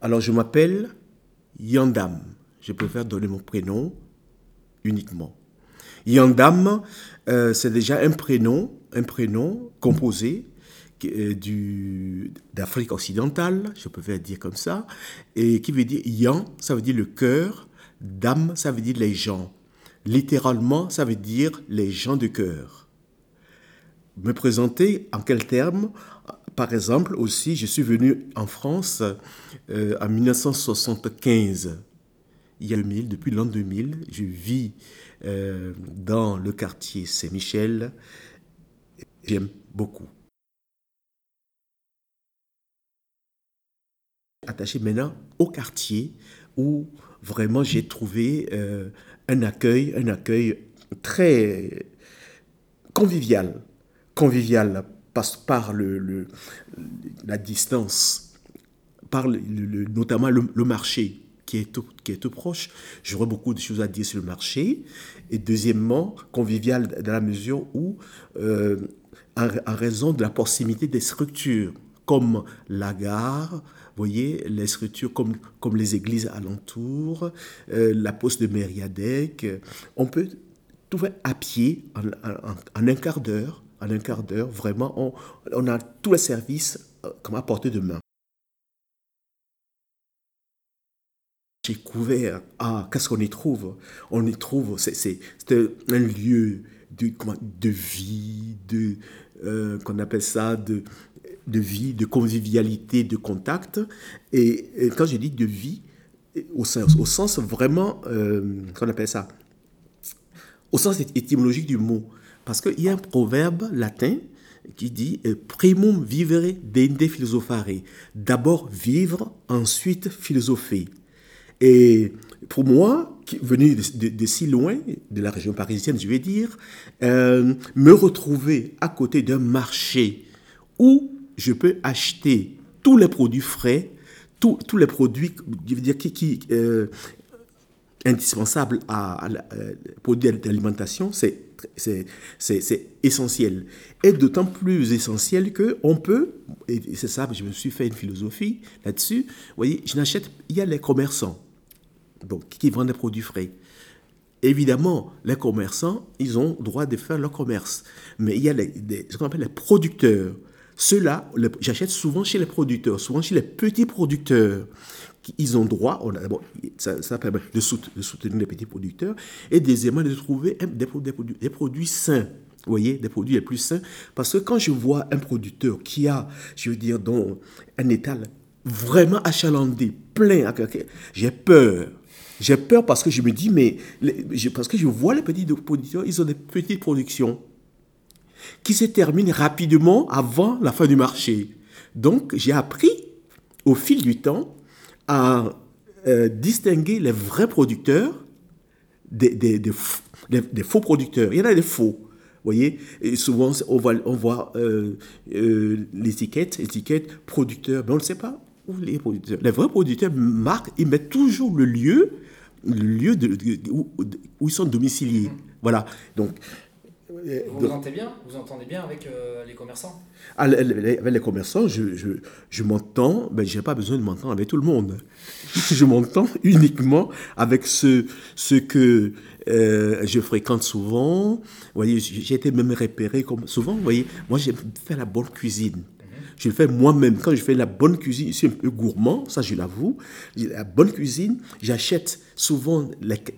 Alors, je m'appelle Yandam. Je préfère donner mon prénom uniquement. Yandam, euh, c'est déjà un prénom, un prénom composé euh, d'Afrique occidentale, je peux dire comme ça, et qui veut dire Yan, ça veut dire le cœur, Dam, ça veut dire les gens. Littéralement, ça veut dire les gens de cœur. Me présenter en quels termes Par exemple, aussi, je suis venu en France euh, en 1975. Il y a 2000, depuis l'an 2000, je vis euh, dans le quartier Saint-Michel. J'aime beaucoup. Attaché maintenant au quartier où vraiment j'ai trouvé euh, un accueil, un accueil très convivial, convivial passe par le, la distance, par le, notamment le, marché qui est, tout, qui est tout proche. J'aurais beaucoup de choses à dire sur le marché. Et deuxièmement, convivial dans la mesure où, euh, en, raison de la proximité des structures, comme la gare, voyez, les structures comme, comme les églises alentours, euh, la poste de Mériadec. On peut tout faire à pied en, un quart d'heure. Un quart d'heure, vraiment, on, a tous les services euh, comme à portée de main. J'ai couvert, ah, qu'est-ce qu'on y trouve? On y trouve, c'est un lieu de, de vie, de, euh, qu'on appelle ça, de, de vie, de convivialité, de contact. Et, quand je dis de vie, au sens, au sens vraiment, euh, qu'on appelle ça, au sens étymologique du mot. Parce qu'il y a un proverbe latin qui dit euh, primum vivere dende philosophare. D'abord vivre, ensuite philosopher. Et pour moi, venu de, si loin, de la région parisienne, je vais dire, euh, me retrouver à côté d'un marché où je peux acheter tous les produits frais, tous, les produits qui euh, indispensables à, euh, produits d'alimentation, c'est essentiel. Et d'autant plus essentiel qu'on peut, et c'est ça, je me suis fait une philosophie là-dessus, vous voyez, je n'achète, il y a les commerçants donc, qui vendent des produits frais. Évidemment, les commerçants, ils ont droit de faire leur commerce. Mais il y a ce qu'on appelle les producteurs. Ceux-là, j'achète souvent chez les producteurs, souvent chez les petits producteurs. Ils ont droit, on ça, permet de, soutenir les petits producteurs, et deuxièmement de trouver des, produits, des produits sains. Vous voyez, des produits les plus sains. Parce que quand je vois un producteur qui a, je veux dire, dans un étal vraiment achalandé, plein, j'ai peur. J'ai peur parce que je me dis, mais parce que je vois les petits producteurs, ils ont des petites productions qui se terminent rapidement avant la fin du marché. Donc, j'ai appris au fil du temps à euh, distinguer les vrais producteurs des, des, des, faux producteurs. Il y en a des faux. Vous voyez, et souvent on voit, on voit euh, euh, l'étiquette, étiquette producteur, mais on ne sait pas où les producteurs. Les vrais producteurs marquent, ils mettent toujours le lieu, le lieu de, où, où, ils sont domiciliés. Voilà. Donc, vous, entendez bien Vous entendez bien avec euh, les commerçants ah, Avec les commerçants, je, je, je m'entends, ben, je n'ai pas besoin de m'entendre avec tout le monde. je m'entends uniquement avec ceux, ceux que euh, je fréquente souvent. Vous voyez, j'ai été même repéré comme souvent. Vous voyez, moi, j'ai fait la bonne cuisine. Je le fais moi-même. Quand je fais la bonne cuisine, je suis un peu gourmand, ça je l'avoue. La bonne cuisine, j'achète souvent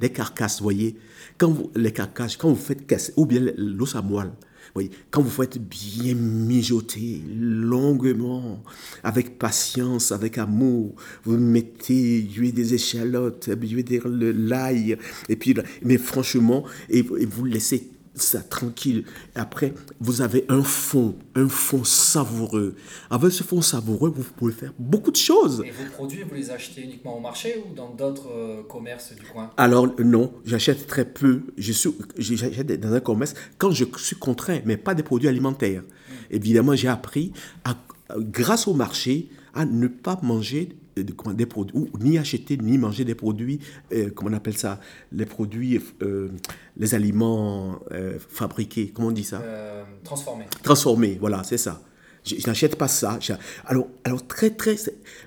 des carcasses, vous voyez. Quand vous, les carcasses, quand vous faites casser, ou bien l'os à moelle, voyez, quand vous faites bien mijoter longuement, avec patience, avec amour, vous mettez des échalotes, veux dire l'ail, et puis, mais franchement, et, et vous laissez ça tranquille. Après, vous avez un fond, un fond savoureux. Avec ce fond savoureux, vous pouvez faire beaucoup de choses. Et vos produits, vous les achetez uniquement au marché ou dans d'autres euh, commerces du coin? Alors non, j'achète très peu. Je suis, j'achète dans un commerce quand je suis contraint, mais pas des produits alimentaires. Hmm. Évidemment, j'ai appris, à, grâce au marché, à ne pas manger des produits, ou ni acheter ni manger des produits, euh, comment on appelle ça, les produits, euh, les aliments euh, fabriqués, comment on dit ça? Transformés. Transformés, voilà, c'est ça. Je, n'achète pas ça. Alors, alors très, très.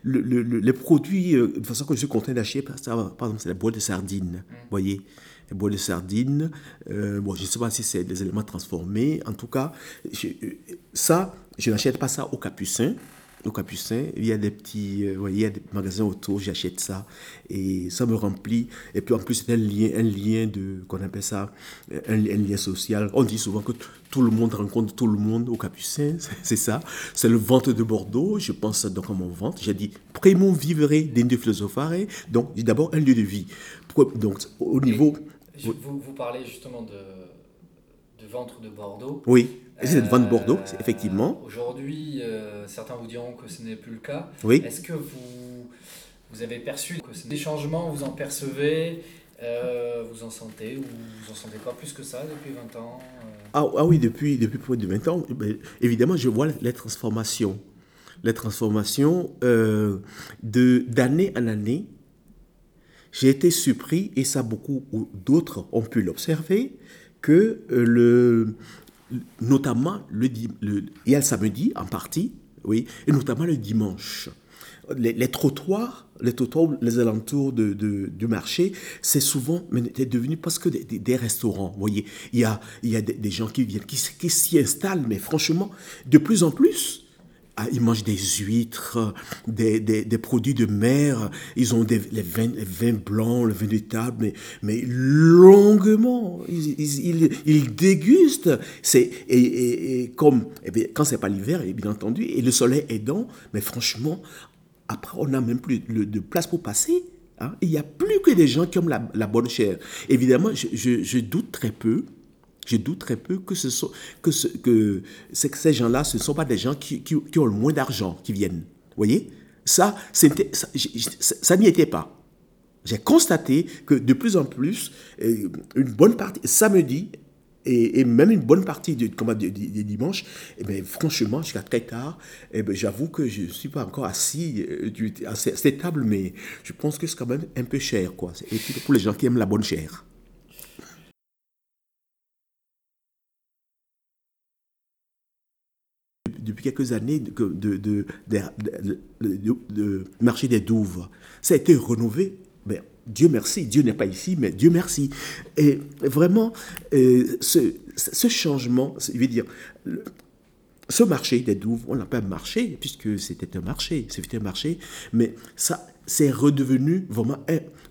Le, le, les produits, de façon que je suis content d'acheter, par exemple, c'est la boîte de sardines. Vous voyez Les boîtes de sardines. Euh, bon, je ne sais pas si c'est des éléments transformés. En tout cas, je, ça, je n'achète pas ça au capucin au Capucin, il y a des petits, euh, il y a des magasins autour, j'achète ça et ça me remplit. Et puis en plus, c'est un lien, un lien de, qu'on appelle ça, un, lien social. On dit souvent que tout le monde rencontre tout le monde au Capucin, c'est ça. C'est le ventre de Bordeaux, je pense donc à mon ventre. J'ai dit, Prémon vivre de philosophare, donc d'abord un lieu de vie. Donc au niveau... vous, vous, parlez justement de, de ventre de Bordeaux. Oui. C'est de Bordeaux, effectivement. Aujourd'hui, euh, certains vous diront que ce n'est plus le cas. Oui. Est-ce que vous, vous avez perçu que des changements, vous en percevez euh, vous en sentez ou vous en sentez pas plus que ça depuis 20 ans euh? ah, ah, oui, depuis, depuis plus de 20 ans, évidemment, je vois les transformations. Les transformations de d'année en année. J'ai été surpris, et ça beaucoup d'autres ont pu l'observer, que le, notamment le, le, il y a le samedi en partie, oui, et notamment le dimanche. Les, trottoirs, les trottoirs, les alentours du marché, c'est souvent devenu presque des, des, restaurants. Voyez, il y a, il y a des, gens qui viennent, qui, qui s'y installent, mais franchement, de plus en plus, ils mangent des huîtres, des, des, produits de mer, ils ont des, les, vins, vins blancs, le vin de table, mais, mais longuement. Ils, ils, dégustent. C'est, et, et, comme, eh quand c'est pas l'hiver, bien entendu, et le soleil aidant, mais franchement, après, on n'a même plus de place pour passer. Hein. Il n'y a plus que des gens qui ont la, bonne chair. Évidemment, je, je doute très peu je doute très peu que, ce que, ce, que, ces gens-là, ce ne sont pas des gens qui, ont le moins d'argent qui viennent. Vous voyez? Ça, ça, ça n'y était pas. J'ai constaté que de plus en plus, euh, une bonne partie, samedi, et, même une bonne partie du, du, du, dimanche, et eh bien, franchement, jusqu'à très tard, eh bien, j'avoue que je ne suis pas encore assis euh, à cette table, mais je pense que c'est quand même un peu cher. Quoi. Et pour les gens qui aiment la bonne chair. Quelques années de, marché des douves. Ça a été renouvelé. Mais Dieu merci, Dieu n'est pas ici, mais Dieu merci. Et vraiment, euh, ce, changement, je veux dire, ce marché des douves, on l'appelle marché, puisque c'était un marché, c'était un marché, mais ça, c'est redevenu vraiment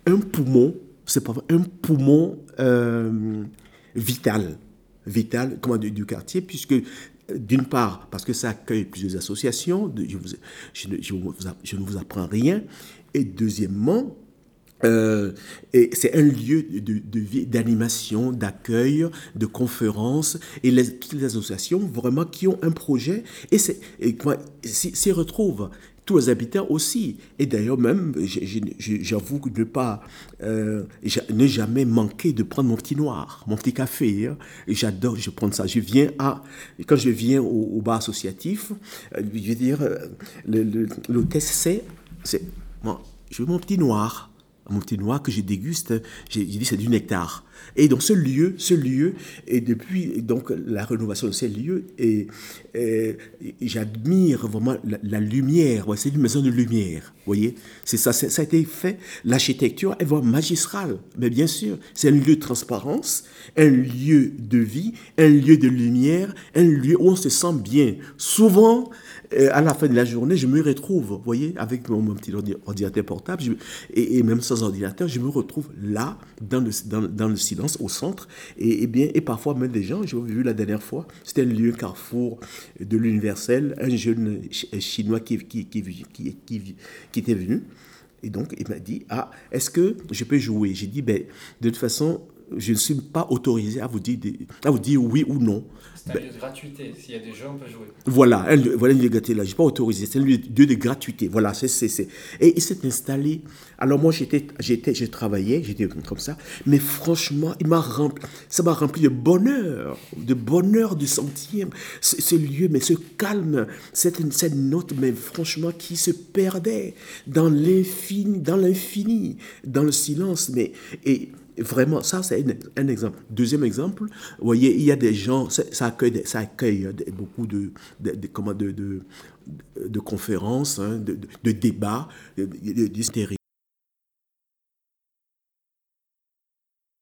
un, poumon, c'est pas un poumon euh, vital vital comment, du, quartier, puisque d'une part, parce que ça accueille plusieurs associations, je, ne vous apprends rien. Et deuxièmement, euh, c'est un lieu d'animation, d'accueil, de conférences, et les, toutes les associations vraiment qui ont un projet et s'y retrouvent tous les habitants aussi. Et d'ailleurs même, j'avoue ne pas, euh, ne jamais manquer de prendre mon petit noir, mon petit café. Hein. J'adore, je prends ça. Je viens à, quand je viens au, bar associatif, euh, je veux dire, euh, l'hôtesse c'est, moi, je veux mon petit noir mon petit noir que je déguste, j'ai dit c'est du nectar. Et donc ce lieu, ce lieu, et depuis donc la rénovation de ces lieux, et, j'admire vraiment la, lumière. c'est une maison de lumière. Voyez, c'est ça, ça a été fait. L'architecture est vraiment magistrale, mais bien sûr, c'est un lieu de transparence, un lieu de vie, un lieu de lumière, un lieu où on se sent bien. Souvent, euh, à la fin de la journée, je me retrouve, voyez, avec mon, petit ordinateur portable, et, même sans ordinateur, je me retrouve là, dans le, dans, dans au centre, et, bien, et parfois même des gens, j'ai vu la dernière fois, c'était le lieu carrefour de l'universel, un jeune chinois qui, qui, qui, qui, qui était venu, et donc il m'a dit, ah, est-ce que je peux jouer? J'ai dit, ben, de toute façon, je ne suis pas autorisé à vous dire, à vous dire oui ou non. C'est un ben, lieu de gratuité. S'il y a des jeux, on peut jouer. Voilà, voilà un lieu de gratuité. Là, je n'ai pas autorisé. C'est un lieu de gratuité. Voilà, c'est. c'est, Et il s'est installé. Alors, moi, j'étais, j'étais, je travaillais, j'étais comme ça. Mais franchement, il m'a rempli, ça m'a rempli de bonheur, de bonheur de sentir ce, lieu, mais ce calme, cette, cette note, mais franchement, qui se perdait dans l'infini, dans l'infini, dans le silence. Mais, et vraiment, ça c'est un, exemple. Deuxième exemple, vous voyez, il y a des gens, ça accueille, ça accueille beaucoup de, de, de, de, conférences, hein, de, de, débats, d'hystérie.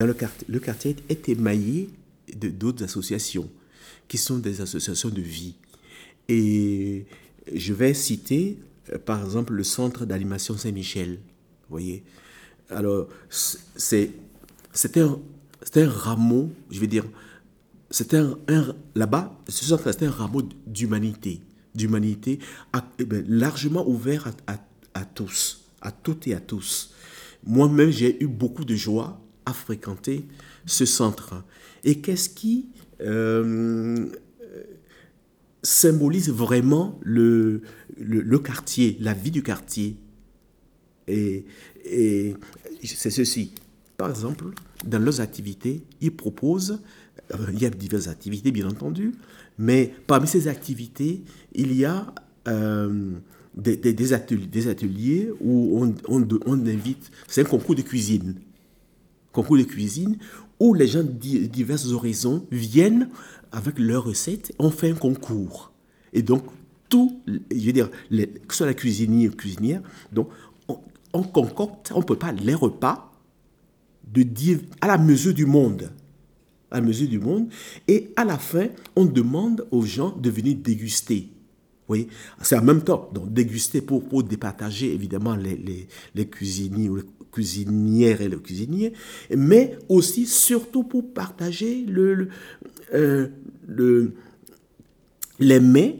Le quartier, le quartier est émaillé d'autres associations qui sont des associations de vie. Et je vais citer, euh, par exemple, le centre d'animation Saint-Michel. Vous voyez Alors, c'est un, un rameau, je vais dire, c'était un, là-bas, ce centre, c'était un rameau d'humanité, d'humanité eh ben, largement ouvert à, à, tous, à toutes et à tous. Moi-même, j'ai eu beaucoup de joie à fréquenter ce centre. Et qu'est-ce qui euh, symbolise vraiment le, le, quartier, la vie du quartier? Et, et c'est ceci. Par exemple, dans leurs activités, ils proposent, euh, il y a diverses activités bien entendu, mais parmi ces activités, il y a euh, des, ateliers, où on, on, on invite, c'est un concours de cuisine, concours de cuisine, où les gens de divers horizons viennent avec leurs recettes, on fait un concours. Et donc, tout, je veux dire, que ce soit la cuisinier ou cuisinière, donc, on, concocte, on ne peut pas les repas de dire à la mesure du monde. À la mesure du monde. Et à la fin, on demande aux gens de venir déguster. C'est en même temps, donc déguster pour, pour départager évidemment les, les, cuisiniers ou les cuisinières et les cuisiniers, mais aussi surtout pour partager le, le, euh, le les mets,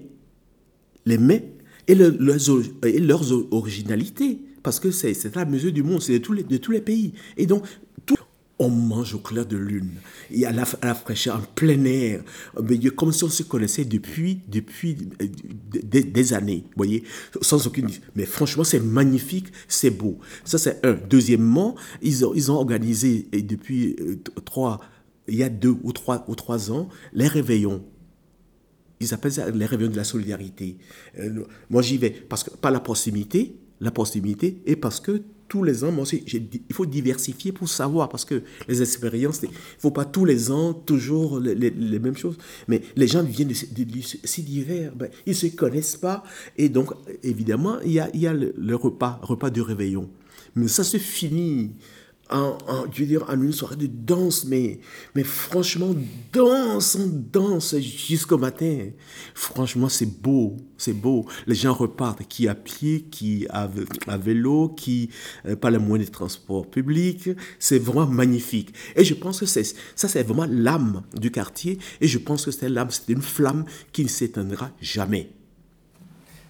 les mets et, leurs, et leurs originalités, parce que c'est la mesure du monde, c'est de tous les, pays. Et donc, on mange au clair de lune, y a la, la fraîcheur en plein air, comme si on se connaissait depuis, depuis euh, des, années, voyez, sans aucune... Mais franchement, c'est magnifique, c'est beau. Ça, c'est un. Deuxièmement, ils ont, ils ont organisé et depuis euh, trois, il y a deux ou trois, ou trois ans, les réveillons. Ils appellent les réveillons de la solidarité. Euh, moi, j'y vais parce que, par la proximité, la proximité, et parce que tous les ans, moi aussi, il faut diversifier pour savoir, parce que les expériences, il ne faut pas tous les ans toujours les, mêmes choses. Mais les gens viennent si divers, ben, ils ne se connaissent pas. Et donc, évidemment, il y a, y le, repas, repas de réveillon. Mais ça se finit en, je veux dire, en une soirée de danse, mais, mais franchement, danse, on danse jusqu'au matin. Franchement, c'est beau, c'est beau. Les gens repartent, qui à pied, qui à, vélo, qui euh, par le moyen de transport public. C'est vraiment magnifique. Et je pense que c'est, ça, c'est vraiment l'âme du quartier. Et je pense que c'est l'âme, c'est une flamme qui ne s'éteindra jamais.